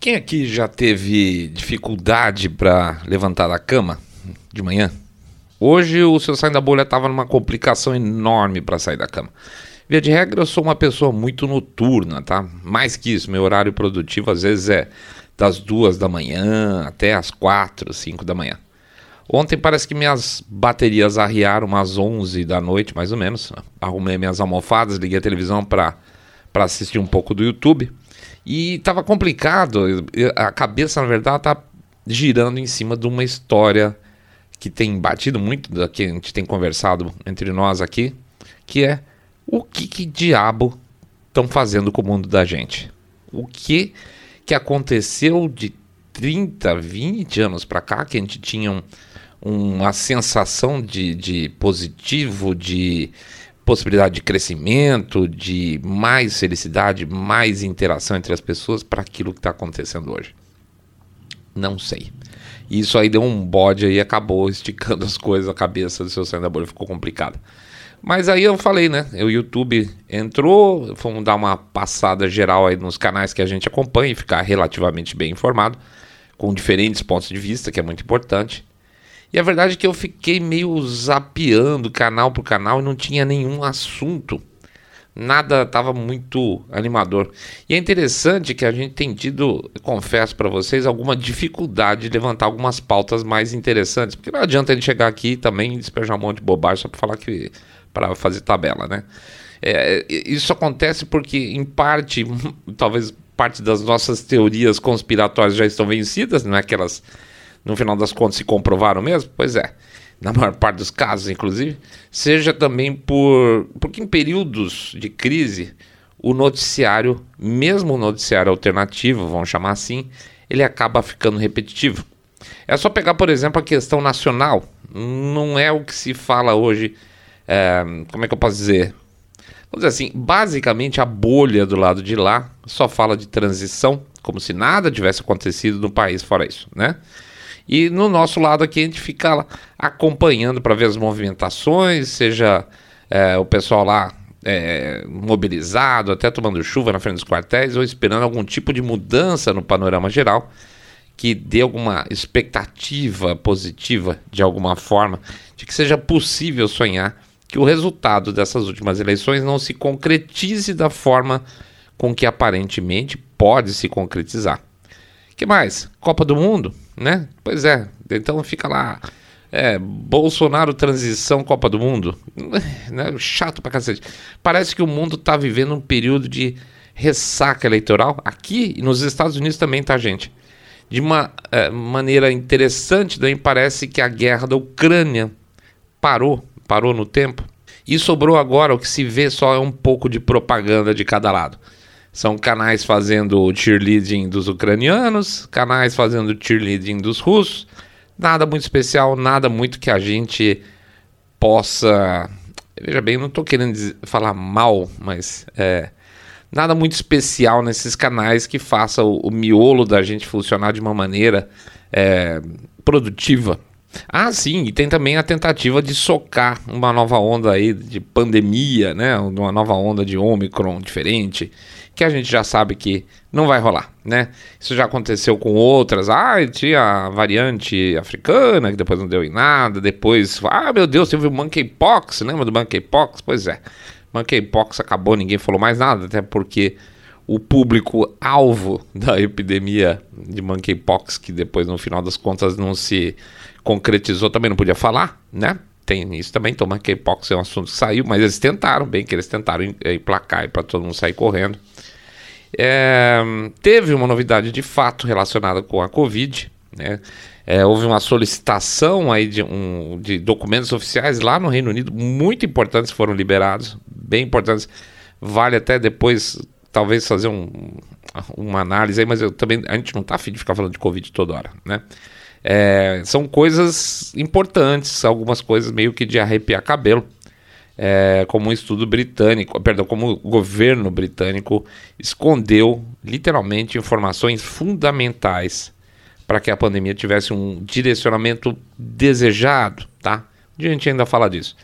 Quem aqui já teve dificuldade para levantar da cama de manhã? Hoje o seu sair da bolha estava numa complicação enorme para sair da cama. Via de regra, eu sou uma pessoa muito noturna, tá? Mais que isso, meu horário produtivo às vezes é das duas da manhã até as quatro, cinco da manhã. Ontem parece que minhas baterias arriaram umas 11 da noite, mais ou menos. Arrumei minhas almofadas, liguei a televisão para assistir um pouco do YouTube. E estava complicado. A cabeça, na verdade, está girando em cima de uma história que tem batido muito, da que a gente tem conversado entre nós aqui, que é o que, que diabo estão fazendo com o mundo da gente? O que que aconteceu de 30, 20 anos para cá, que a gente tinha um, uma sensação de, de positivo, de possibilidade de crescimento, de mais felicidade, mais interação entre as pessoas para aquilo que está acontecendo hoje? Não sei. Isso aí deu um bode aí, acabou esticando as coisas, a cabeça do seu saindo da bolha ficou complicada. Mas aí eu falei, né? O YouTube entrou, vamos dar uma passada geral aí nos canais que a gente acompanha e ficar relativamente bem informado, com diferentes pontos de vista, que é muito importante. E a verdade é que eu fiquei meio zapeando canal por canal e não tinha nenhum assunto. Nada estava muito animador. E é interessante que a gente tem tido, confesso para vocês, alguma dificuldade de levantar algumas pautas mais interessantes. Porque não adianta a gente chegar aqui também e despejar um monte de bobagem só para falar que para fazer tabela, né? É, isso acontece porque, em parte, talvez parte das nossas teorias conspiratórias já estão vencidas, não é que elas, no final das contas, se comprovaram mesmo? Pois é, na maior parte dos casos, inclusive, seja também por porque em períodos de crise o noticiário, mesmo o noticiário alternativo, vamos chamar assim, ele acaba ficando repetitivo. É só pegar, por exemplo, a questão nacional. Não é o que se fala hoje é, como é que eu posso dizer? Vamos dizer assim, basicamente a bolha do lado de lá só fala de transição, como se nada tivesse acontecido no país fora isso, né? E no nosso lado aqui a gente fica acompanhando para ver as movimentações, seja é, o pessoal lá é, mobilizado, até tomando chuva na frente dos quartéis, ou esperando algum tipo de mudança no panorama geral que dê alguma expectativa positiva de alguma forma de que seja possível sonhar que o resultado dessas últimas eleições não se concretize da forma com que aparentemente pode se concretizar. Que mais? Copa do Mundo, né? Pois é, então fica lá. É, Bolsonaro transição Copa do Mundo. Né? Chato pra cacete. Parece que o mundo tá vivendo um período de ressaca eleitoral. Aqui e nos Estados Unidos também, tá, gente? De uma é, maneira interessante, daí parece que a guerra da Ucrânia parou parou no tempo. E sobrou agora o que se vê só é um pouco de propaganda de cada lado. São canais fazendo cheerleading dos ucranianos, canais fazendo cheerleading dos russos. Nada muito especial, nada muito que a gente possa. Veja bem, não estou querendo dizer, falar mal, mas é, nada muito especial nesses canais que faça o, o miolo da gente funcionar de uma maneira é, produtiva. Ah, sim, e tem também a tentativa de socar uma nova onda aí de pandemia, né? Uma nova onda de Omicron diferente, que a gente já sabe que não vai rolar, né? Isso já aconteceu com outras. Ah, tinha a variante africana, que depois não deu em nada. Depois, ah, meu Deus, teve o monkeypox, lembra do monkeypox? Pois é, monkeypox acabou, ninguém falou mais nada, até porque o público alvo da epidemia de monkeypox, que depois no final das contas não se concretizou, também não podia falar, né? Tem isso também, então monkeypox é um assunto que saiu, mas eles tentaram, bem que eles tentaram emplacar para todo mundo sair correndo. É, teve uma novidade de fato relacionada com a Covid, né? É, houve uma solicitação aí de, um, de documentos oficiais lá no Reino Unido, muito importantes foram liberados, bem importantes. Vale até depois, talvez, fazer um, uma análise aí, mas eu também a gente não está afim de ficar falando de Covid toda hora, né? É, são coisas importantes, algumas coisas meio que de arrepiar cabelo. É, como um estudo britânico, perdão, como o governo britânico escondeu literalmente informações fundamentais para que a pandemia tivesse um direcionamento desejado, tá? A gente ainda fala disso.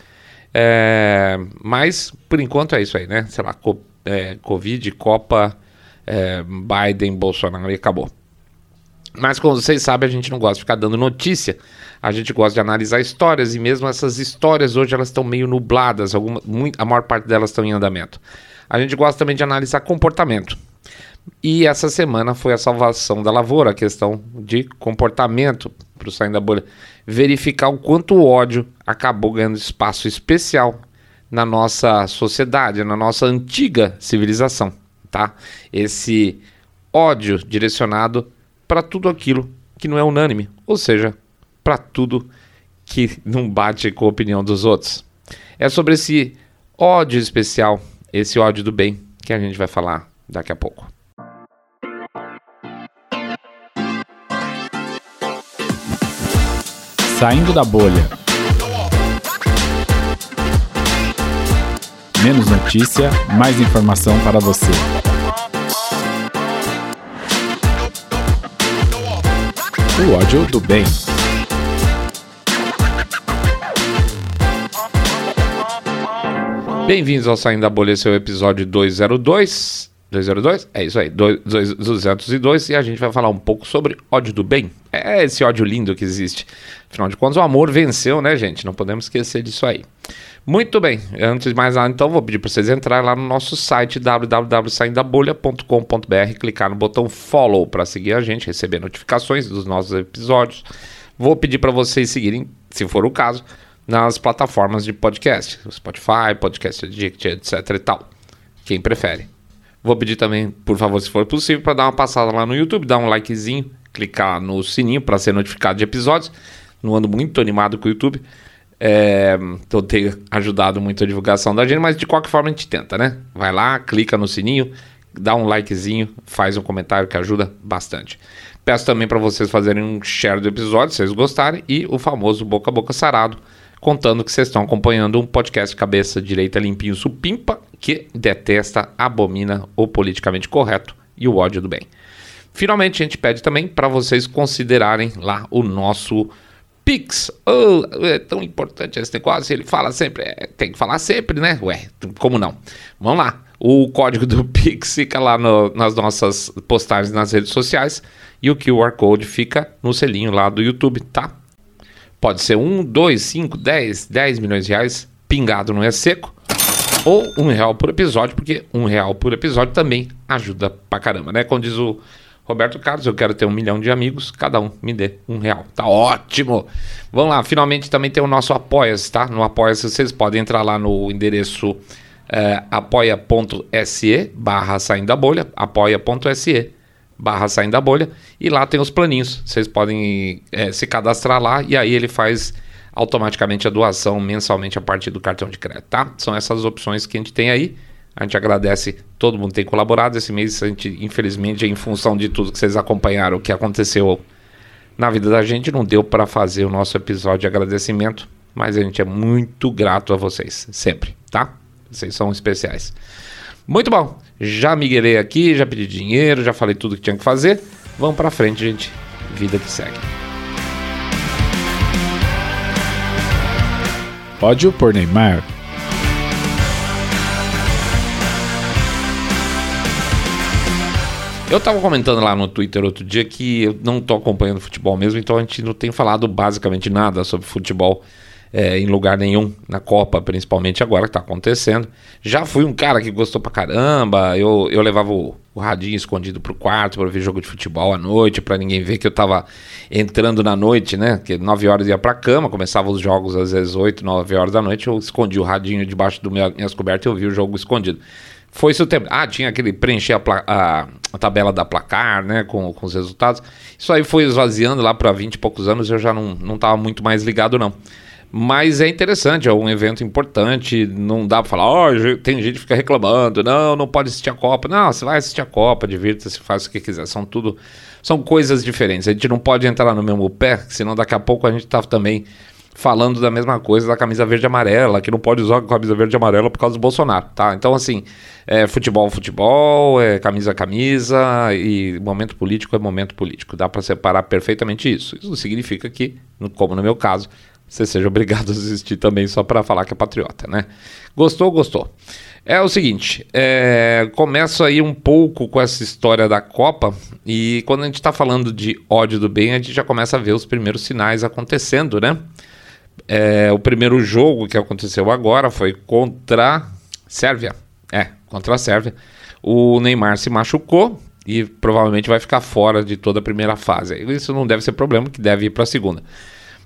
É, mas por enquanto é isso aí, né? Sei lá, co é, Covid, Copa, é, Biden, Bolsonaro e acabou. Mas como vocês sabem, a gente não gosta de ficar dando notícia. A gente gosta de analisar histórias e mesmo essas histórias hoje elas estão meio nubladas, alguma, muito, a maior parte delas estão em andamento. A gente gosta também de analisar comportamento. E essa semana foi a salvação da lavoura, a questão de comportamento para o saindo da bolha. Verificar o quanto o ódio acabou ganhando espaço especial na nossa sociedade, na nossa antiga civilização, tá? Esse ódio direcionado para tudo aquilo que não é unânime, ou seja, para tudo que não bate com a opinião dos outros. É sobre esse ódio especial, esse ódio do bem, que a gente vai falar daqui a pouco. Saindo da bolha. Menos notícia, mais informação para você. O ódio do bem. Bem-vindos ao Saindo da Bolha, seu episódio 202. 202? É isso aí, 202 e a gente vai falar um pouco sobre ódio do bem. É esse ódio lindo que existe. Afinal de contas, o amor venceu, né, gente? Não podemos esquecer disso aí. Muito bem, antes de mais nada, então, vou pedir para vocês entrarem lá no nosso site www.saindabolha.com.br, clicar no botão follow para seguir a gente, receber notificações dos nossos episódios. Vou pedir para vocês seguirem, se for o caso, nas plataformas de podcast, Spotify, Podcast Addict, etc e tal. Quem prefere. Vou pedir também, por favor, se for possível, para dar uma passada lá no YouTube, dar um likezinho, clicar no sininho para ser notificado de episódios. Não ando muito animado com o YouTube. É, então tem ajudado muito a divulgação da gente, mas de qualquer forma a gente tenta, né? Vai lá, clica no sininho, dá um likezinho, faz um comentário que ajuda bastante. Peço também para vocês fazerem um share do episódio, se vocês gostarem, e o famoso boca a boca sarado contando que vocês estão acompanhando um podcast cabeça direita limpinho supimpa que detesta, abomina o politicamente correto e o ódio do bem. Finalmente, a gente pede também para vocês considerarem lá o nosso Pix. Oh, é tão importante esse negócio. Ele fala sempre, é, tem que falar sempre, né? Ué, como não? Vamos lá. O código do Pix fica lá no, nas nossas postagens nas redes sociais e o QR Code fica no selinho lá do YouTube, tá? Pode ser 1, 2, 5, 10, 10 milhões de reais pingado não é seco. Ou um real por episódio, porque um real por episódio também ajuda pra caramba, né? Como diz o Roberto Carlos, eu quero ter um milhão de amigos, cada um me dê um real. Tá ótimo! Vamos lá, finalmente também tem o nosso Apoia-se, tá? No Apoia-se vocês podem entrar lá no endereço é, apoia.se barra saindo da bolha, apoia.se barra saindo da bolha, e lá tem os planinhos. Vocês podem é, se cadastrar lá e aí ele faz automaticamente a doação mensalmente a partir do cartão de crédito, tá? São essas opções que a gente tem aí. A gente agradece, todo mundo tem colaborado. Esse mês, a gente, infelizmente, em função de tudo que vocês acompanharam, o que aconteceu na vida da gente, não deu para fazer o nosso episódio de agradecimento, mas a gente é muito grato a vocês, sempre, tá? Vocês são especiais. Muito bom. Já miguelei aqui, já pedi dinheiro, já falei tudo que tinha que fazer. Vamos para frente, gente. Vida que segue. Ódio por Neymar. Eu tava comentando lá no Twitter outro dia que eu não tô acompanhando futebol mesmo, então a gente não tem falado basicamente nada sobre futebol é, em lugar nenhum, na Copa, principalmente agora que está acontecendo. Já fui um cara que gostou pra caramba, eu, eu levava o, o radinho escondido pro quarto para ver jogo de futebol à noite, para ninguém ver que eu tava entrando na noite, né? Que 9 horas ia pra cama, começava os jogos às vezes 8, 9 horas da noite, eu escondi o radinho debaixo meu, minhas cobertas e eu vi o jogo escondido. Foi isso o tempo. Ah, tinha aquele preencher a, a, a, tabela da placar, né, com, com os resultados. Isso aí foi esvaziando lá para 20 e poucos anos, eu já não, não tava muito mais ligado, não. Mas é interessante, é um evento importante. Não dá pra falar, oh, tem gente que fica reclamando, não, não pode assistir a Copa. Não, você vai assistir a Copa, divirta-se, faz o que quiser. São tudo. São coisas diferentes. A gente não pode entrar no mesmo pé, senão daqui a pouco a gente tá também falando da mesma coisa da camisa verde e amarela, que não pode usar camisa verde e amarela por causa do Bolsonaro, tá? Então, assim, é futebol, futebol, é camisa, camisa, e momento político é momento político. Dá para separar perfeitamente isso. Isso significa que, como no meu caso, você seja obrigado a assistir também só para falar que é patriota, né? Gostou, gostou. É o seguinte, é, começo aí um pouco com essa história da Copa e quando a gente está falando de ódio do bem, a gente já começa a ver os primeiros sinais acontecendo, né? É, o primeiro jogo que aconteceu agora foi contra Sérvia. É, contra a Sérvia. O Neymar se machucou e provavelmente vai ficar fora de toda a primeira fase. Isso não deve ser problema, que deve ir para a segunda.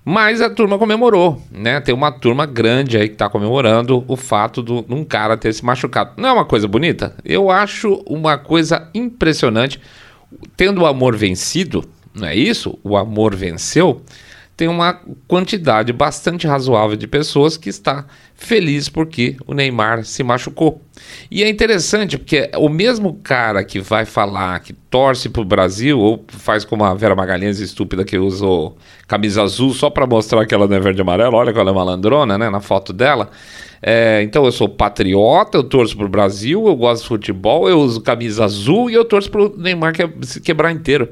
Mas a turma comemorou, né? Tem uma turma grande aí que está comemorando o fato de um cara ter se machucado. Não é uma coisa bonita? Eu acho uma coisa impressionante. Tendo o amor vencido, não é isso? O amor venceu tem uma quantidade bastante razoável de pessoas que está feliz porque o Neymar se machucou. E é interessante porque o mesmo cara que vai falar que torce para o Brasil, ou faz como a Vera Magalhães estúpida que usou camisa azul só para mostrar que ela não é verde e amarela, olha que ela é malandrona, né, na foto dela. É, então eu sou patriota, eu torço para o Brasil, eu gosto de futebol, eu uso camisa azul e eu torço para o Neymar que, se quebrar inteiro.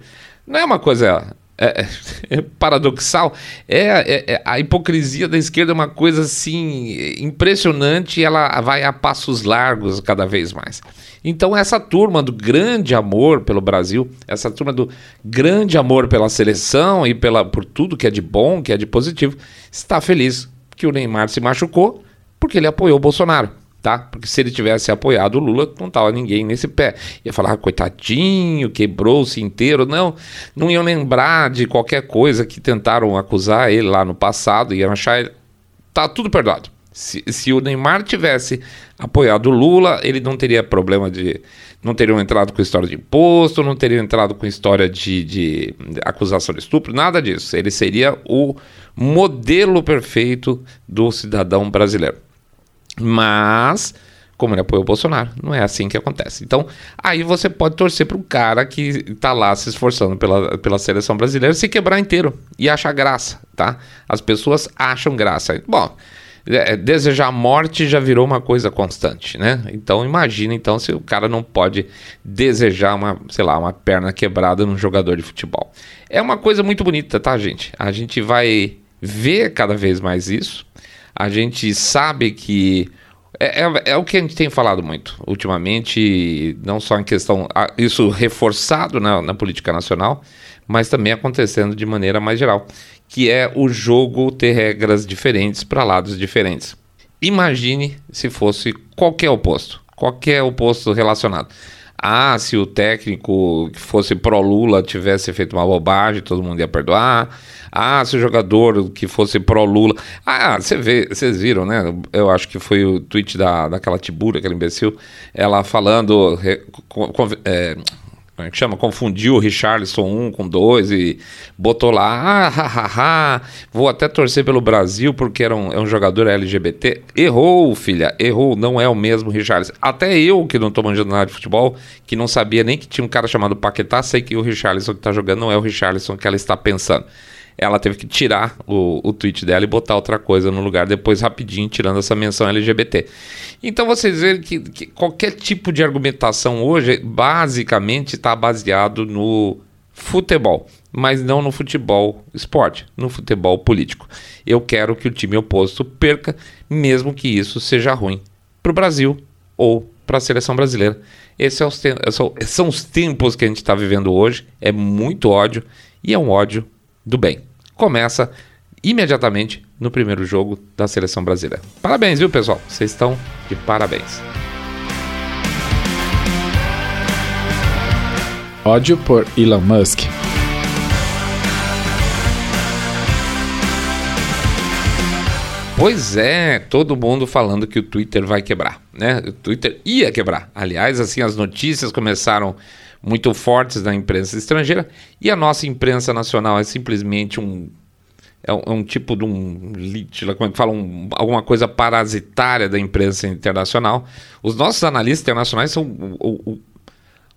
Não é uma coisa é, é, é paradoxal, é, é, é, a hipocrisia da esquerda é uma coisa assim impressionante ela vai a passos largos cada vez mais. Então essa turma do grande amor pelo Brasil, essa turma do grande amor pela seleção e pela, por tudo que é de bom, que é de positivo, está feliz que o Neymar se machucou porque ele apoiou o Bolsonaro tá? Porque se ele tivesse apoiado o Lula, não tava ninguém nesse pé. Ia falar, ah, coitadinho, quebrou-se inteiro. Não, não iam lembrar de qualquer coisa que tentaram acusar ele lá no passado, iam achar ele. Tá tudo perdoado. Se, se o Neymar tivesse apoiado o Lula, ele não teria problema de. Não teriam entrado com história de imposto, não teriam entrado com história de, de, de acusação de estupro, nada disso. Ele seria o modelo perfeito do cidadão brasileiro. Mas, como ele apoiou o Bolsonaro, não é assim que acontece. Então, aí você pode torcer para um cara que está lá se esforçando pela, pela seleção brasileira se quebrar inteiro e achar graça, tá? As pessoas acham graça. Bom, é, desejar morte já virou uma coisa constante, né? Então imagina então se o cara não pode desejar uma, sei lá, uma perna quebrada num jogador de futebol. É uma coisa muito bonita, tá, gente? A gente vai ver cada vez mais isso. A gente sabe que é, é, é, o que a gente tem falado muito ultimamente, não só em questão. Isso reforçado na, na, política nacional, mas também acontecendo de maneira mais geral, que é o jogo ter regras diferentes para lados diferentes. Imagine se fosse qualquer oposto, qualquer oposto relacionado. Ah, se o técnico que fosse pró-Lula tivesse feito uma bobagem, todo mundo ia perdoar. Ah, se o jogador que fosse pró-Lula. Ah, você vê, vocês viram, né? Eu acho que foi o tweet da, daquela Tibura, aquela imbecil, ela falando. É, como é que chama? Confundiu o Richarlison 1 com 2 e botou lá, ah, ha, ha, ha, vou até torcer pelo Brasil porque era um, é um jogador LGBT. Errou, filha, errou, não é o mesmo Richarlison. Até eu, que não tô manjando nada de futebol, que não sabia nem que tinha um cara chamado Paquetá, sei que o Richarlison que tá jogando não é o Richarlison que ela está pensando ela teve que tirar o, o tweet dela e botar outra coisa no lugar, depois rapidinho tirando essa menção LGBT. Então vocês veem que, que qualquer tipo de argumentação hoje basicamente está baseado no futebol, mas não no futebol esporte, no futebol político. Eu quero que o time oposto perca, mesmo que isso seja ruim para o Brasil ou para a seleção brasileira. Esses são os, são os tempos que a gente está vivendo hoje. É muito ódio e é um ódio do bem começa imediatamente no primeiro jogo da seleção brasileira. Parabéns, viu, pessoal? Vocês estão de parabéns. Ódio por Elon Musk. Pois é, todo mundo falando que o Twitter vai quebrar, né? O Twitter ia quebrar. Aliás, assim, as notícias começaram muito fortes da imprensa estrangeira e a nossa imprensa nacional é simplesmente um é um, é um tipo de um como é que fala, um, alguma coisa parasitária da imprensa internacional. Os nossos analistas internacionais são o, o,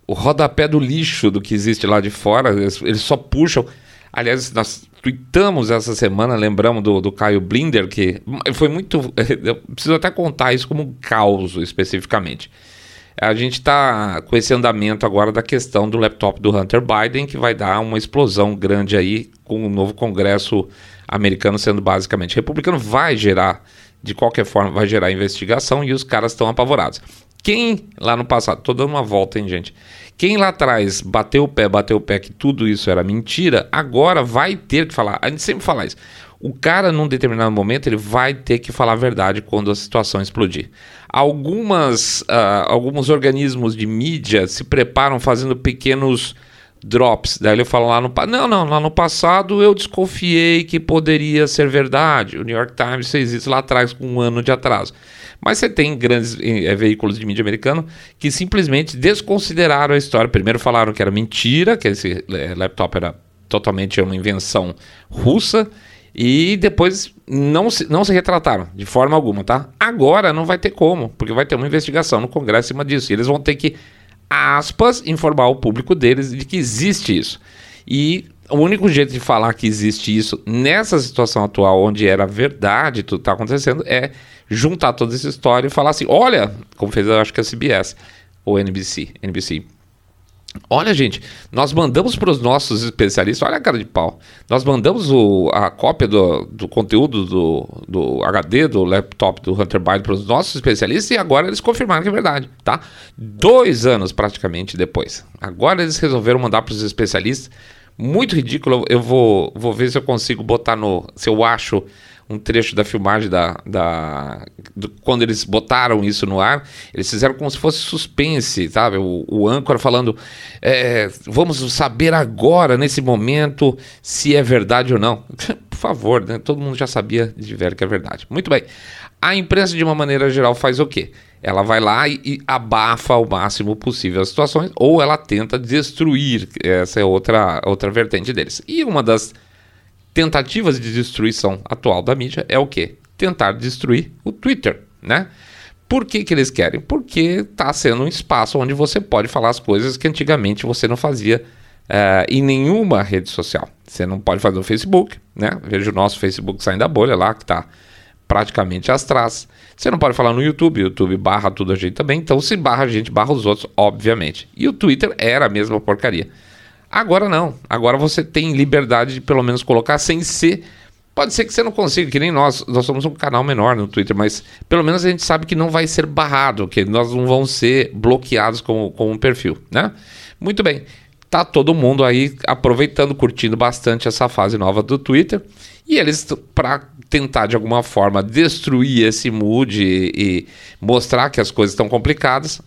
o rodapé do lixo do que existe lá de fora, eles, eles só puxam. Aliás, nós tweetamos essa semana, lembramos do, do Caio Blinder, que foi muito. Eu preciso até contar isso como um caos especificamente. A gente está com esse andamento agora da questão do laptop do Hunter Biden, que vai dar uma explosão grande aí com o novo Congresso americano sendo basicamente republicano, vai gerar, de qualquer forma, vai gerar investigação e os caras estão apavorados. Quem lá no passado, tô dando uma volta, hein, gente? Quem lá atrás bateu o pé, bateu o pé que tudo isso era mentira, agora vai ter que falar. A gente sempre fala isso. O cara, num determinado momento, ele vai ter que falar a verdade quando a situação explodir. Algumas, uh, alguns organismos de mídia se preparam fazendo pequenos drops. Daí ele fala lá no não, não, lá no passado eu desconfiei que poderia ser verdade. O New York Times fez isso lá atrás com um ano de atraso. Mas você tem grandes é, veículos de mídia americano que simplesmente desconsideraram a história. Primeiro falaram que era mentira, que esse é, laptop era totalmente uma invenção russa. E depois não se, não se retrataram de forma alguma, tá? Agora não vai ter como, porque vai ter uma investigação no Congresso em cima disso. E eles vão ter que, aspas, informar o público deles de que existe isso. E o único jeito de falar que existe isso nessa situação atual, onde era verdade tudo está acontecendo, é juntar toda essa história e falar assim: olha, como fez, eu acho que a CBS ou NBC, NBC Olha, gente, nós mandamos para os nossos especialistas, olha a cara de pau. Nós mandamos o, a cópia do, do conteúdo do, do HD, do laptop do Hunter Biden para os nossos especialistas e agora eles confirmaram que é verdade, tá? Dois anos praticamente depois. Agora eles resolveram mandar para os especialistas. Muito ridículo. Eu vou, vou ver se eu consigo botar no. Se eu acho um trecho da filmagem da, da do, quando eles botaram isso no ar, eles fizeram como se fosse suspense, sabe? O, o âncora falando, é, vamos saber agora, nesse momento, se é verdade ou não. Por favor, né? todo mundo já sabia de velho que é verdade. Muito bem. A imprensa, de uma maneira geral, faz o quê? Ela vai lá e, e abafa o máximo possível as situações, ou ela tenta destruir. Essa é outra, outra vertente deles. E uma das tentativas de destruição atual da mídia é o quê? Tentar destruir o Twitter, né? Por que, que eles querem? Porque está sendo um espaço onde você pode falar as coisas que antigamente você não fazia uh, em nenhuma rede social. Você não pode fazer no Facebook, né? Veja o nosso Facebook saindo da bolha lá, que está praticamente às. Você não pode falar no YouTube, YouTube barra tudo a gente também, então se barra a gente, barra os outros, obviamente. E o Twitter era a mesma porcaria. Agora não. Agora você tem liberdade de pelo menos colocar sem ser. Pode ser que você não consiga, que nem nós. Nós somos um canal menor no Twitter, mas pelo menos a gente sabe que não vai ser barrado, que nós não vamos ser bloqueados com, com um perfil, né? Muito bem. Tá todo mundo aí aproveitando, curtindo bastante essa fase nova do Twitter. E eles, para tentar de alguma forma destruir esse mood e, e mostrar que as coisas estão complicadas,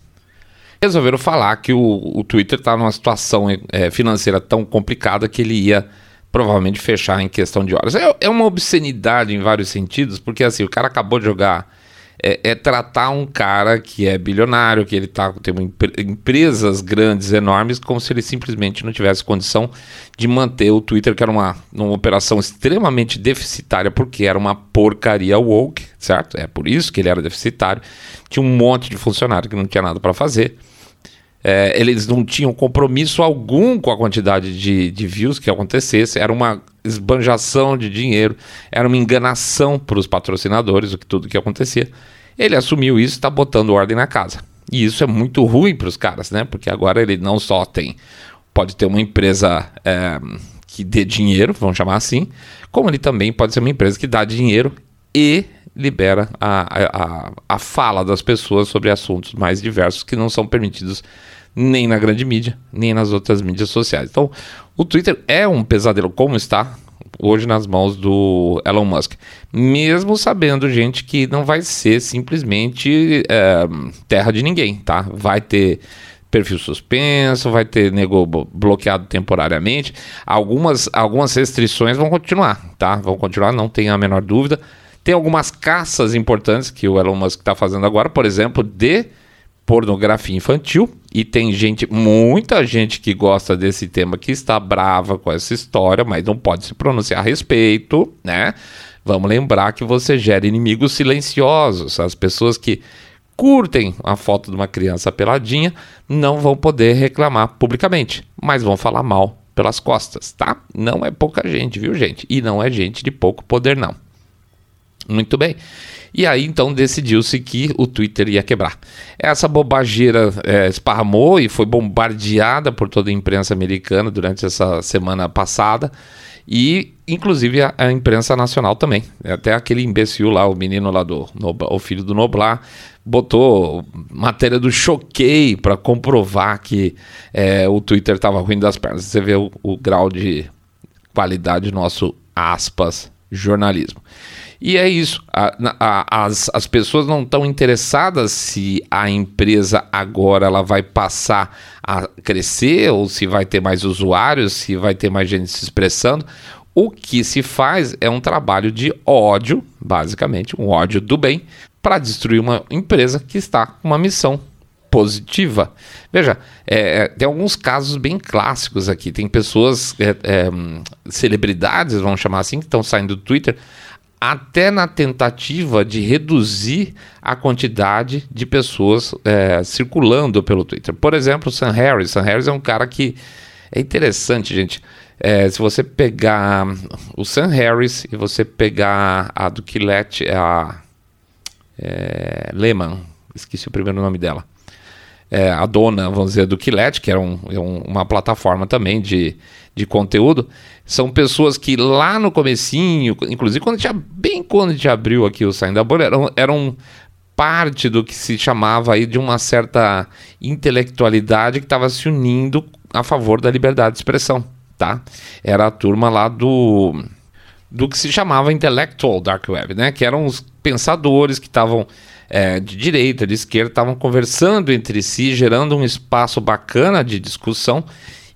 resolveram falar que o, o Twitter está numa situação é, financeira tão complicada que ele ia provavelmente fechar em questão de horas. É, é, uma obscenidade em vários sentidos, porque assim, o cara acabou de jogar. É, é tratar um cara que é bilionário, que ele tá, tem uma, empresas grandes, enormes, como se ele simplesmente não tivesse condição de manter o Twitter, que era uma, uma operação extremamente deficitária, porque era uma porcaria woke, certo? É por isso que ele era deficitário. Tinha um monte de funcionário que não tinha nada para fazer é, eles não tinham compromisso algum com a quantidade de, de views que acontecesse, era uma esbanjação de dinheiro, era uma enganação para os patrocinadores, o que tudo que acontecia. Ele assumiu isso, está botando ordem na casa. E isso é muito ruim para os caras, né? Porque agora ele não só tem, pode ter uma empresa é, que dê dinheiro, vamos chamar assim, como ele também pode ser uma empresa que dá dinheiro e libera a, a, a fala das pessoas sobre assuntos mais diversos que não são permitidos nem na grande mídia, nem nas outras mídias sociais. Então, o Twitter é um pesadelo, como está hoje nas mãos do Elon Musk. Mesmo sabendo, gente, que não vai ser simplesmente é, terra de ninguém, tá? Vai ter perfil suspenso, vai ter nego bloqueado temporariamente. Algumas, algumas restrições vão continuar, tá? Vão continuar, não tenha a menor dúvida. Tem algumas caças importantes que o Elon Musk está fazendo agora, por exemplo, de pornografia infantil. E tem gente, muita gente que gosta desse tema que está brava com essa história, mas não pode se pronunciar a respeito, né? Vamos lembrar que você gera inimigos silenciosos. As pessoas que curtem a foto de uma criança peladinha não vão poder reclamar publicamente, mas vão falar mal pelas costas, tá? Não é pouca gente, viu, gente? E não é gente de pouco poder, não. Muito bem. E aí então decidiu-se que o Twitter ia quebrar. Essa bobageira é, esparramou e foi bombardeada por toda a imprensa americana durante essa semana passada e inclusive a, a imprensa nacional também. Até aquele imbecil lá, o menino lá do o filho do Noblar, botou matéria do Choquei para comprovar que é, o Twitter estava ruim das pernas. Você vê o, o grau de qualidade nosso aspas jornalismo. E é isso. A, a, as, as pessoas não estão interessadas se a empresa agora ela vai passar a crescer ou se vai ter mais usuários, se vai ter mais gente se expressando. O que se faz é um trabalho de ódio, basicamente, um ódio do bem, para destruir uma empresa que está com uma missão positiva. Veja, é, é, tem alguns casos bem clássicos aqui. Tem pessoas, é, é, celebridades, vamos chamar assim, que estão saindo do Twitter até na tentativa de reduzir a quantidade de pessoas é, circulando pelo Twitter. Por exemplo, o Sam Harris. Sam Harris é um cara que é interessante, gente. É, se você pegar o Sam Harris e você pegar a do Quillet, a é, Lehman, esqueci o primeiro nome dela. É, a dona, vamos dizer, do Quillet, que era um, é um, uma plataforma também de, de conteúdo, são pessoas que lá no comecinho, inclusive quando tinha, bem quando a gente abriu aqui o Saindo da Bolha, eram, eram parte do que se chamava aí de uma certa intelectualidade que estava se unindo a favor da liberdade de expressão, tá? Era a turma lá do do que se chamava Intellectual Dark Web, né? Que eram os pensadores que estavam é, de direita, de esquerda, estavam conversando entre si, gerando um espaço bacana de discussão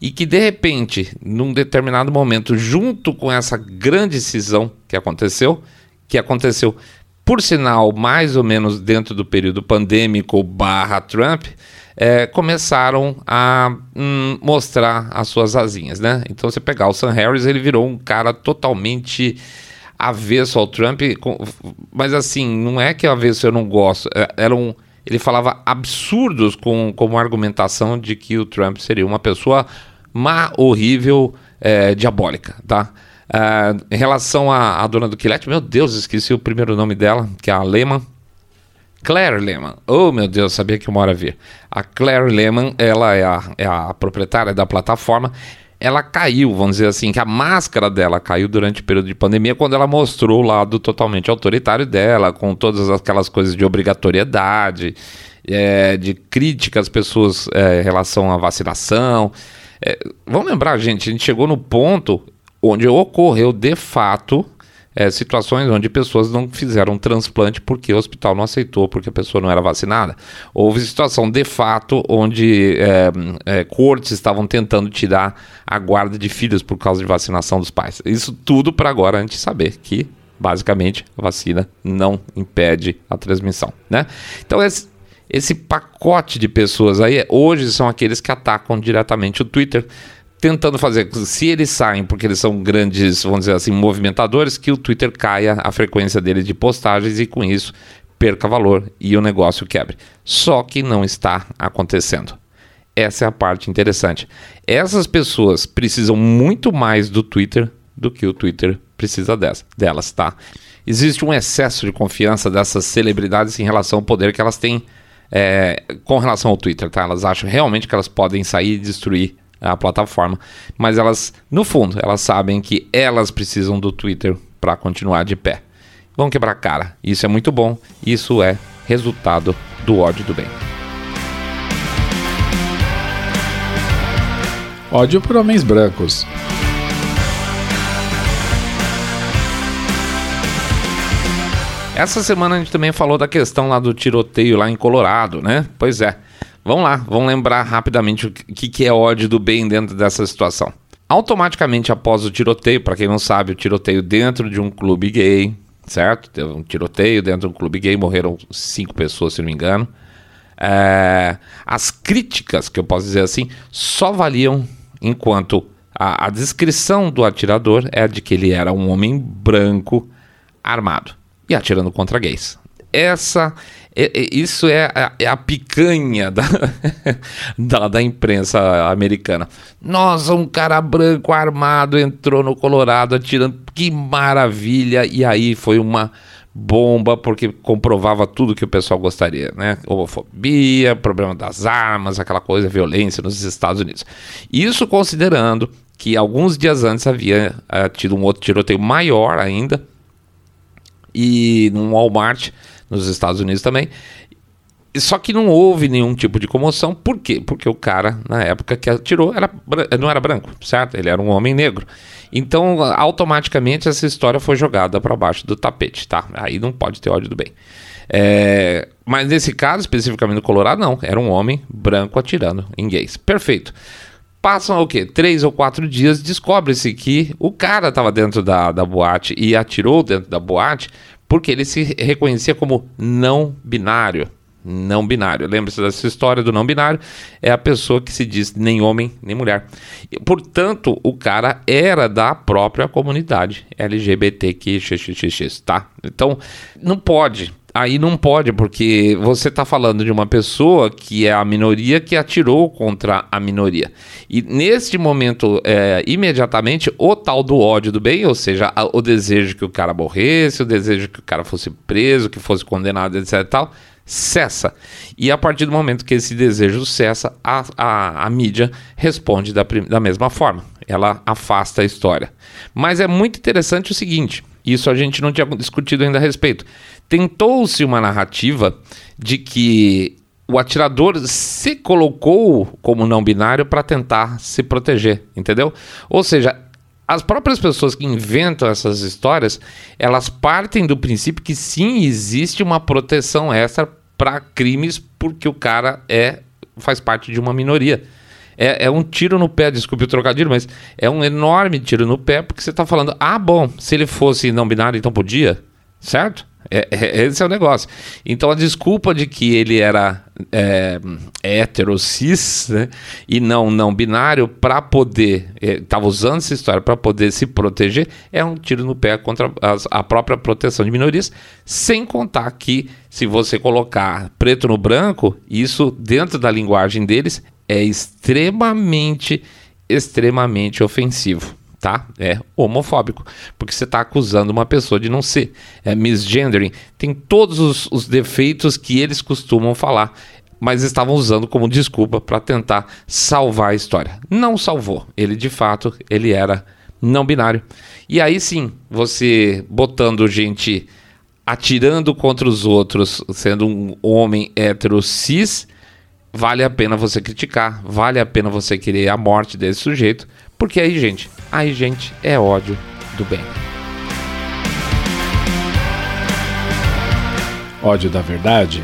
e que de repente, num determinado momento, junto com essa grande cisão que aconteceu, que aconteceu, por sinal, mais ou menos dentro do período pandêmico barra Trump, é, começaram a hum, mostrar as suas asinhas, né? Então você pegar o Sam Harris, ele virou um cara totalmente avesso ao Trump, mas assim, não é que avesso eu não gosto, é, era um ele falava absurdos com, como argumentação de que o Trump seria uma pessoa má, horrível, é, diabólica, tá? Uh, em relação à, dona do Quilete, meu Deus, esqueci o primeiro nome dela, que é a Lehman. Claire Lehman. Oh, meu Deus, sabia que uma hora vir. A Claire Lehman, ela é a, é a proprietária da plataforma. Ela caiu, vamos dizer assim, que a máscara dela caiu durante o período de pandemia, quando ela mostrou o lado totalmente autoritário dela, com todas aquelas coisas de obrigatoriedade, é, de crítica às pessoas é, em relação à vacinação. É, vamos lembrar, gente, a gente chegou no ponto onde ocorreu de fato é, situações onde pessoas não fizeram transplante porque o hospital não aceitou, porque a pessoa não era vacinada. Houve situação de fato onde é, é, cortes estavam tentando tirar a guarda de filhos por causa de vacinação dos pais. Isso tudo para agora a gente saber que basicamente a vacina não impede a transmissão, né? Então esse, esse pacote de pessoas aí, hoje são aqueles que atacam diretamente o Twitter, tentando fazer, se eles saem porque eles são grandes, vamos dizer assim, movimentadores, que o Twitter caia a frequência dele de postagens e com isso perca valor e o negócio quebre. Só que não está acontecendo. Essa é a parte interessante. Essas pessoas precisam muito mais do Twitter do que o Twitter precisa delas, tá? Existe um excesso de confiança dessas celebridades em relação ao poder que elas têm é, com relação ao Twitter, tá? Elas acham realmente que elas podem sair e destruir a plataforma, mas elas, no fundo, elas sabem que elas precisam do Twitter para continuar de pé. Vão quebrar cara. Isso é muito bom. Isso é resultado do ódio do bem. Ódio por homens brancos. Essa semana a gente também falou da questão lá do tiroteio lá em Colorado, né? Pois é. Vamos lá, vamos lembrar rapidamente o que, que é ódio do bem dentro dessa situação. Automaticamente após o tiroteio, para quem não sabe, o tiroteio dentro de um clube gay, certo? Teve um tiroteio dentro de um clube gay, morreram cinco pessoas, se não me engano. É, as críticas, que eu posso dizer assim, só valiam enquanto a, a descrição do atirador é de que ele era um homem branco armado e atirando contra gays. Essa, isso é a, é a picanha da, da, da, imprensa americana. Nossa, um cara branco armado entrou no Colorado atirando, que maravilha! E aí foi uma bomba porque comprovava tudo que o pessoal gostaria, né? Homofobia, problema das armas, aquela coisa, violência nos Estados Unidos. Isso considerando que alguns dias antes havia uh, tido um outro tiroteio maior ainda e num Walmart nos Estados Unidos também. Só que não houve nenhum tipo de comoção. Por quê? Porque o cara, na época que atirou, era, não era branco, certo? Ele era um homem negro. Então, automaticamente, essa história foi jogada para baixo do tapete, tá? Aí não pode ter ódio do bem. É, mas nesse caso, especificamente no Colorado, não. Era um homem branco atirando em gays. Perfeito. Passam o quê? Três ou quatro dias, descobre-se que o cara estava dentro da, da boate e atirou dentro da boate porque ele se reconhecia como não binário não binário. Lembre-se dessa história do não binário, é a pessoa que se diz nem homem nem mulher. E, portanto, o cara era da própria comunidade LGBTQXXX, tá? Então, não pode. Aí não pode, porque você está falando de uma pessoa que é a minoria que atirou contra a minoria. E neste momento, é, imediatamente, o tal do ódio do bem, ou seja, a, o desejo que o cara morresse, o desejo que o cara fosse preso, que fosse condenado, etc. Tal, cessa. E a partir do momento que esse desejo cessa, a, a, a mídia responde da, da mesma forma. Ela afasta a história. Mas é muito interessante o seguinte: isso a gente não tinha discutido ainda a respeito. Tentou-se uma narrativa de que o atirador se colocou como não binário para tentar se proteger, entendeu? Ou seja, as próprias pessoas que inventam essas histórias, elas partem do princípio que sim existe uma proteção extra para crimes porque o cara é faz parte de uma minoria. É, é, um tiro no pé, desculpe o trocadilho, mas é um enorme tiro no pé porque você está falando, ah, bom, se ele fosse não binário, então podia, certo? É, é, esse é o negócio. Então a desculpa de que ele era é, hétero, cis, né, e não não binário, para poder. Estava é, usando essa história para poder se proteger, é um tiro no pé contra as, a própria proteção de minorias, sem contar que se você colocar preto no branco, isso dentro da linguagem deles é extremamente, extremamente ofensivo tá? É homofóbico, porque você está acusando uma pessoa de não ser. É misgendering, tem todos os, os defeitos que eles costumam falar, mas estavam usando como desculpa para tentar salvar a história. Não salvou. Ele de fato, ele era não binário. E aí sim, você botando gente atirando contra os outros, sendo um homem hétero cis, vale a pena você criticar, vale a pena você querer a morte desse sujeito, porque aí, gente, aí, gente, é ódio do bem. Ódio da verdade?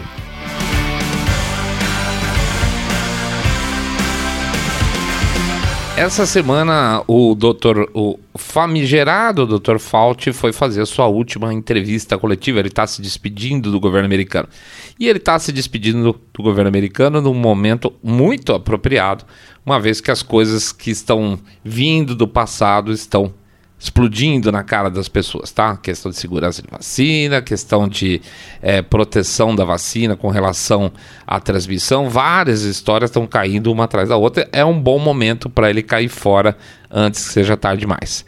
Essa semana o doutor, o famigerado doutor Fauci foi fazer sua última entrevista coletiva. Ele está se despedindo do governo americano. E ele está se despedindo do governo americano num momento muito apropriado, uma vez que as coisas que estão vindo do passado estão explodindo na cara das pessoas, tá? Questão de segurança de vacina, questão de é, proteção da vacina com relação à transmissão, várias histórias estão caindo uma atrás da outra. É um bom momento para ele cair fora antes que seja tarde demais.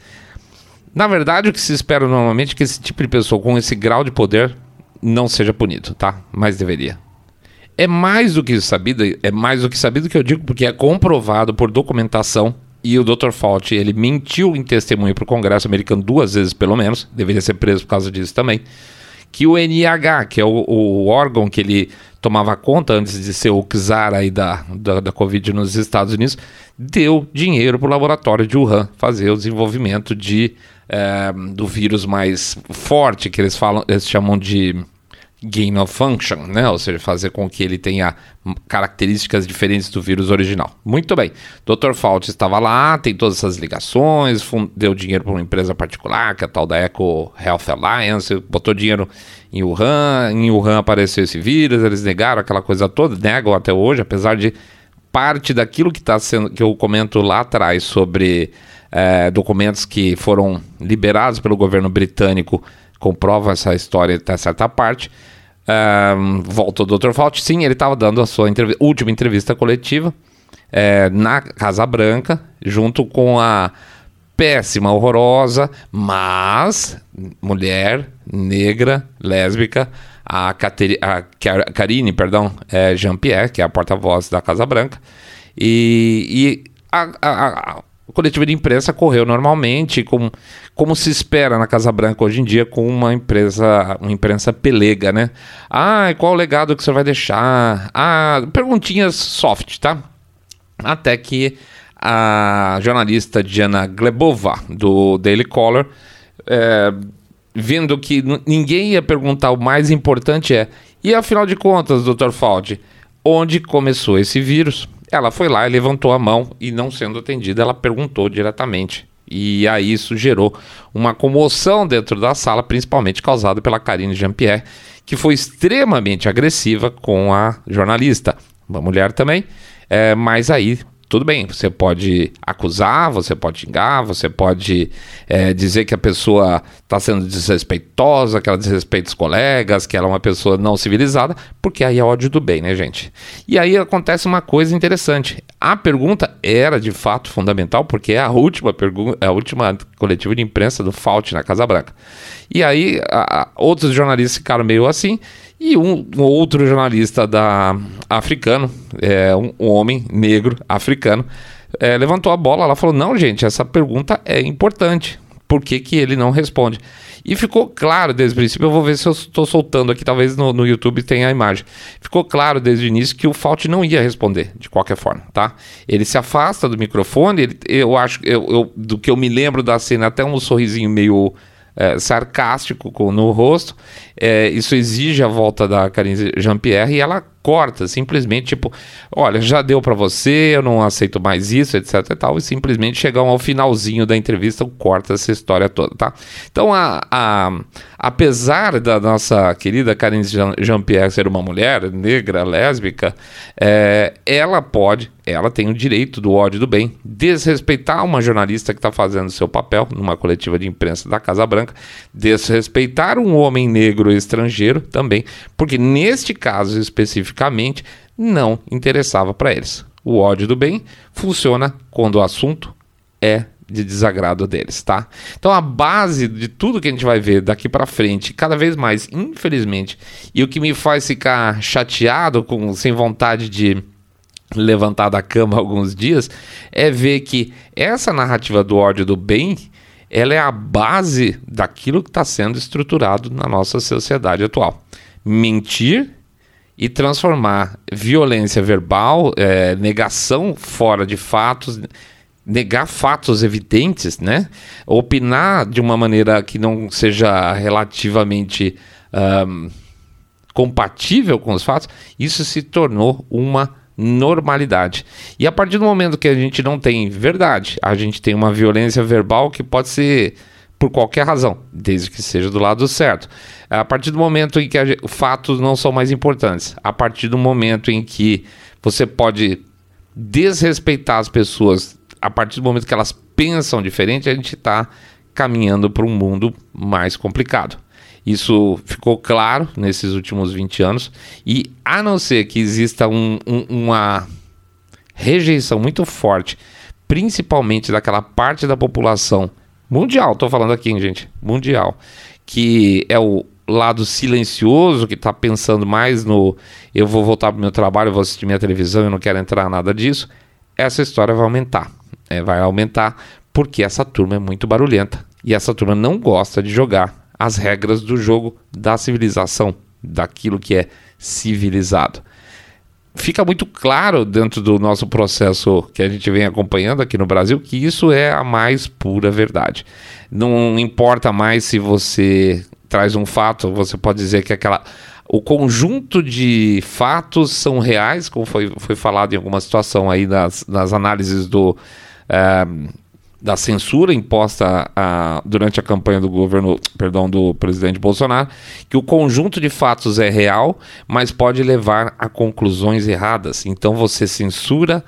Na verdade, o que se espera normalmente é que esse tipo de pessoa com esse grau de poder não seja punido, tá? Mas deveria. É mais do que sabido, é mais do que sabido que eu digo porque é comprovado por documentação e o Dr. Fauci, ele mentiu em testemunho para o Congresso americano duas vezes pelo menos, deveria ser preso por causa disso também, que o NIH, que é o, o órgão que ele tomava conta antes de ser o czar aí da, da, da Covid nos Estados Unidos, deu dinheiro para o laboratório de Wuhan fazer o desenvolvimento de, é, do vírus mais forte, que eles falam, eles chamam de gain of function, né? Ou seja, fazer com que ele tenha características diferentes do vírus original. Muito bem. Dr. Fauci estava lá, tem todas essas ligações, deu dinheiro para uma empresa particular, que é a tal da Eco Health Alliance, botou dinheiro em Wuhan, em Wuhan apareceu esse vírus, eles negaram aquela coisa toda, negam até hoje, apesar de parte daquilo que está sendo que eu comento lá atrás sobre é, documentos que foram liberados pelo governo britânico comprova essa história até certa parte. Um, volta o Dr. Fauci, sim, ele estava dando a sua entrev última entrevista coletiva é, na Casa Branca, junto com a péssima, horrorosa, mas mulher, negra, lésbica, a, Cateri a Karine, perdão, é Jean-Pierre, que é a porta-voz da Casa Branca, e, e a, a, a, coletiva de imprensa correu normalmente, com, como se espera na Casa Branca hoje em dia, com uma empresa, uma imprensa pelega, né? Ah, qual o legado que você vai deixar? Ah, perguntinhas soft, tá? Até que a jornalista Diana Glebova, do Daily Caller, é, vendo que ninguém ia perguntar, o mais importante é, e afinal de contas, Dr. Fauci, onde começou esse vírus? Ela foi lá e levantou a mão e, não sendo atendida, ela perguntou diretamente. E aí isso gerou uma comoção dentro da sala, principalmente causada pela Karine Jean-Pierre, que foi extremamente agressiva com a jornalista, uma mulher também, é, mas aí tudo bem, você pode acusar, você pode xingar, você pode é, dizer que a pessoa está sendo desrespeitosa, que ela desrespeita os colegas, que ela é uma pessoa não civilizada, porque aí é ódio do bem, né, gente? E aí acontece uma coisa interessante. A pergunta era de fato fundamental, porque é a última pergunta, é a última coletiva de imprensa do Fault na Casa Branca. E aí a, a, outros jornalistas ficaram meio assim. E um, um outro jornalista da africano, é, um, um homem negro africano, é, levantou a bola. Ela falou: Não, gente, essa pergunta é importante. Por que, que ele não responde? E ficou claro desde o princípio. Eu vou ver se eu estou soltando aqui, talvez no, no YouTube tenha a imagem. Ficou claro desde o início que o Fault não ia responder de qualquer forma, tá? Ele se afasta do microfone. Ele, eu acho, eu, eu, do que eu me lembro da cena, até um sorrisinho meio é, sarcástico no rosto. É, isso exige a volta da Karine Jean-Pierre e ela corta, simplesmente tipo, olha, já deu para você, eu não aceito mais isso, etc e tal, e simplesmente chegam ao finalzinho da entrevista, corta essa história toda, tá? Então, a, a, apesar da nossa querida Karine Jean-Pierre ser uma mulher negra, lésbica, é, ela pode, ela tem o direito do ódio do bem, desrespeitar uma jornalista que está fazendo seu papel numa coletiva de imprensa da Casa Branca, desrespeitar um homem negro estrangeiro também, porque neste caso específico especificamente não interessava para eles. O ódio do bem funciona quando o assunto é de desagrado deles, tá? Então a base de tudo que a gente vai ver daqui para frente, cada vez mais, infelizmente, e o que me faz ficar chateado, com sem vontade de levantar da cama alguns dias, é ver que essa narrativa do ódio do bem, ela é a base daquilo que está sendo estruturado na nossa sociedade atual. Mentir e transformar violência verbal, é, negação fora de fatos, negar fatos evidentes, né? Opinar de uma maneira que não seja relativamente um, compatível com os fatos, isso se tornou uma normalidade. E a partir do momento que a gente não tem verdade, a gente tem uma violência verbal que pode ser por qualquer razão, desde que seja do lado certo. A partir do momento em que os fatos não são mais importantes, a partir do momento em que você pode desrespeitar as pessoas, a partir do momento que elas pensam diferente, a gente está caminhando para um mundo mais complicado. Isso ficou claro nesses últimos 20 anos, e a não ser que exista um, um, uma rejeição muito forte, principalmente daquela parte da população Mundial, tô falando aqui, hein, gente. Mundial. Que é o lado silencioso, que tá pensando mais no eu vou voltar pro meu trabalho, vou assistir minha televisão, eu não quero entrar nada disso. Essa história vai aumentar. É, vai aumentar porque essa turma é muito barulhenta. E essa turma não gosta de jogar as regras do jogo da civilização, daquilo que é civilizado fica muito claro dentro do nosso processo que a gente vem acompanhando aqui no Brasil que isso é a mais pura verdade. Não importa mais se você traz um fato, você pode dizer que aquela o conjunto de fatos são reais, como foi, foi falado em alguma situação aí nas, nas análises do eh, da censura imposta a, durante a campanha do governo, perdão, do presidente Bolsonaro, que o conjunto de fatos é real, mas pode levar a conclusões erradas. Então você censura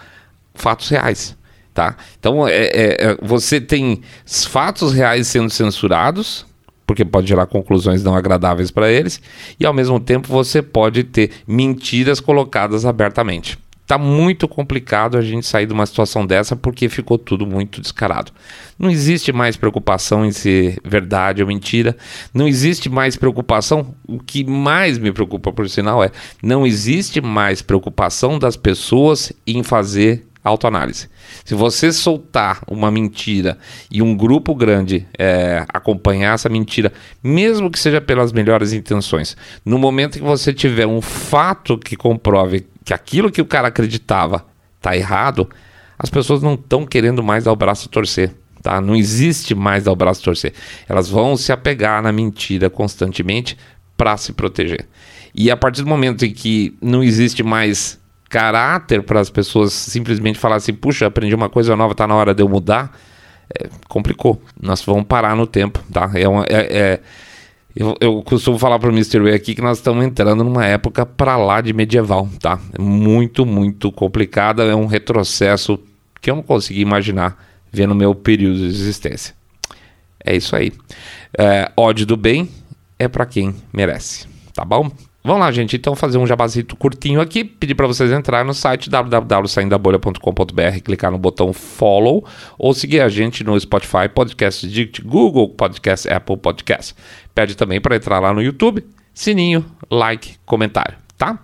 fatos reais, tá? Então é, é, é você tem fatos reais sendo censurados, porque pode gerar conclusões não agradáveis para eles, e ao mesmo tempo você pode ter mentiras colocadas abertamente. Tá muito complicado a gente sair de uma situação dessa porque ficou tudo muito descarado. Não existe mais preocupação em ser verdade ou mentira. Não existe mais preocupação. O que mais me preocupa, por sinal, é não existe mais preocupação das pessoas em fazer autoanálise. Se você soltar uma mentira e um grupo grande é, acompanhar essa mentira, mesmo que seja pelas melhores intenções, no momento que você tiver um fato que comprove que aquilo que o cara acreditava está errado, as pessoas não estão querendo mais dar o braço a torcer. Tá? Não existe mais dar o braço a torcer. Elas vão se apegar na mentira constantemente para se proteger. E a partir do momento em que não existe mais caráter para as pessoas simplesmente falar assim, puxa, aprendi uma coisa nova, tá na hora de eu mudar, é, complicou. Nós vamos parar no tempo, tá? É, uma, é, é eu, eu, costumo falar para o Mr. Way aqui que nós estamos entrando numa época para lá de medieval, tá? É muito, muito complicada, é um retrocesso que eu não consegui imaginar vendo meu período de existência. É isso aí. É, ódio do bem é para quem merece, tá bom? Vamos lá, gente. Então, fazer um jabazito curtinho aqui. Pedir para vocês entrar no site www.saindabolha.com.br, clicar no botão follow ou seguir a gente no Spotify, Podcast Dict, Google Podcast, Apple Podcast. Pede também para entrar lá no YouTube, sininho, like, comentário, tá?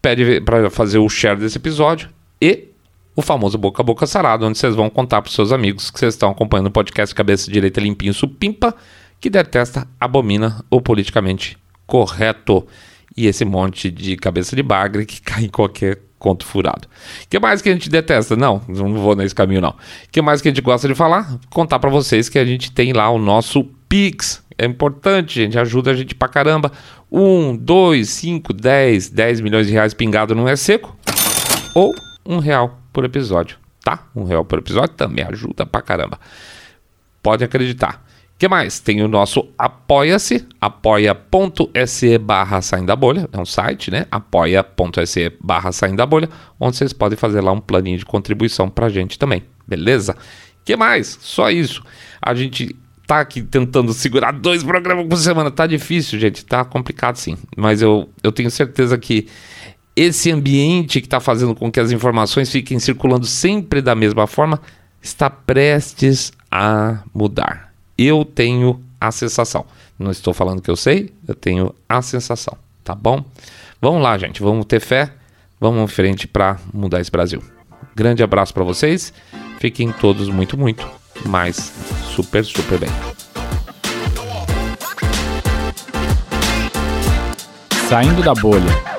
Pede para fazer o share desse episódio e o famoso boca a boca sarado, onde vocês vão contar para seus amigos que vocês estão acompanhando o podcast Cabeça Direita Limpinho Supimpa, que detesta, abomina o politicamente correto e esse monte de cabeça de bagre que cai em qualquer conto furado. O que mais que a gente detesta? Não, não vou nesse caminho não. O que mais que a gente gosta de falar? Contar para vocês que a gente tem lá o nosso Pix. É importante, gente, ajuda a gente pra caramba. Um, dois, cinco, dez, dez milhões de reais pingado não é seco. Ou um real por episódio, tá? Um real por episódio também ajuda pra caramba. Pode acreditar que mais? Tem o nosso Apoia-se, apoia.se barra saindo da bolha, é um site, né? apoia.se barra saindo da bolha, onde vocês podem fazer lá um planinho de contribuição pra gente também, beleza? que mais? Só isso. A gente tá aqui tentando segurar dois programas por semana, tá difícil, gente, tá complicado sim, mas eu, eu tenho certeza que esse ambiente que está fazendo com que as informações fiquem circulando sempre da mesma forma está prestes a mudar eu tenho a sensação. Não estou falando que eu sei, eu tenho a sensação, tá bom? Vamos lá, gente, vamos ter fé, vamos em frente para mudar esse Brasil. Grande abraço para vocês, fiquem todos muito, muito, mas super, super bem. Saindo da bolha.